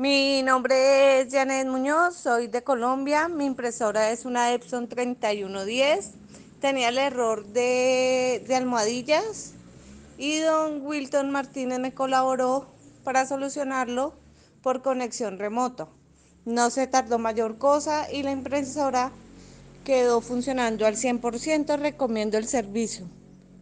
Mi nombre es Janet Muñoz, soy de Colombia. Mi impresora es una Epson 3110. Tenía el error de, de almohadillas y don Wilton Martínez me colaboró para solucionarlo por conexión remoto. No se tardó mayor cosa y la impresora quedó funcionando al 100%. Recomiendo el servicio.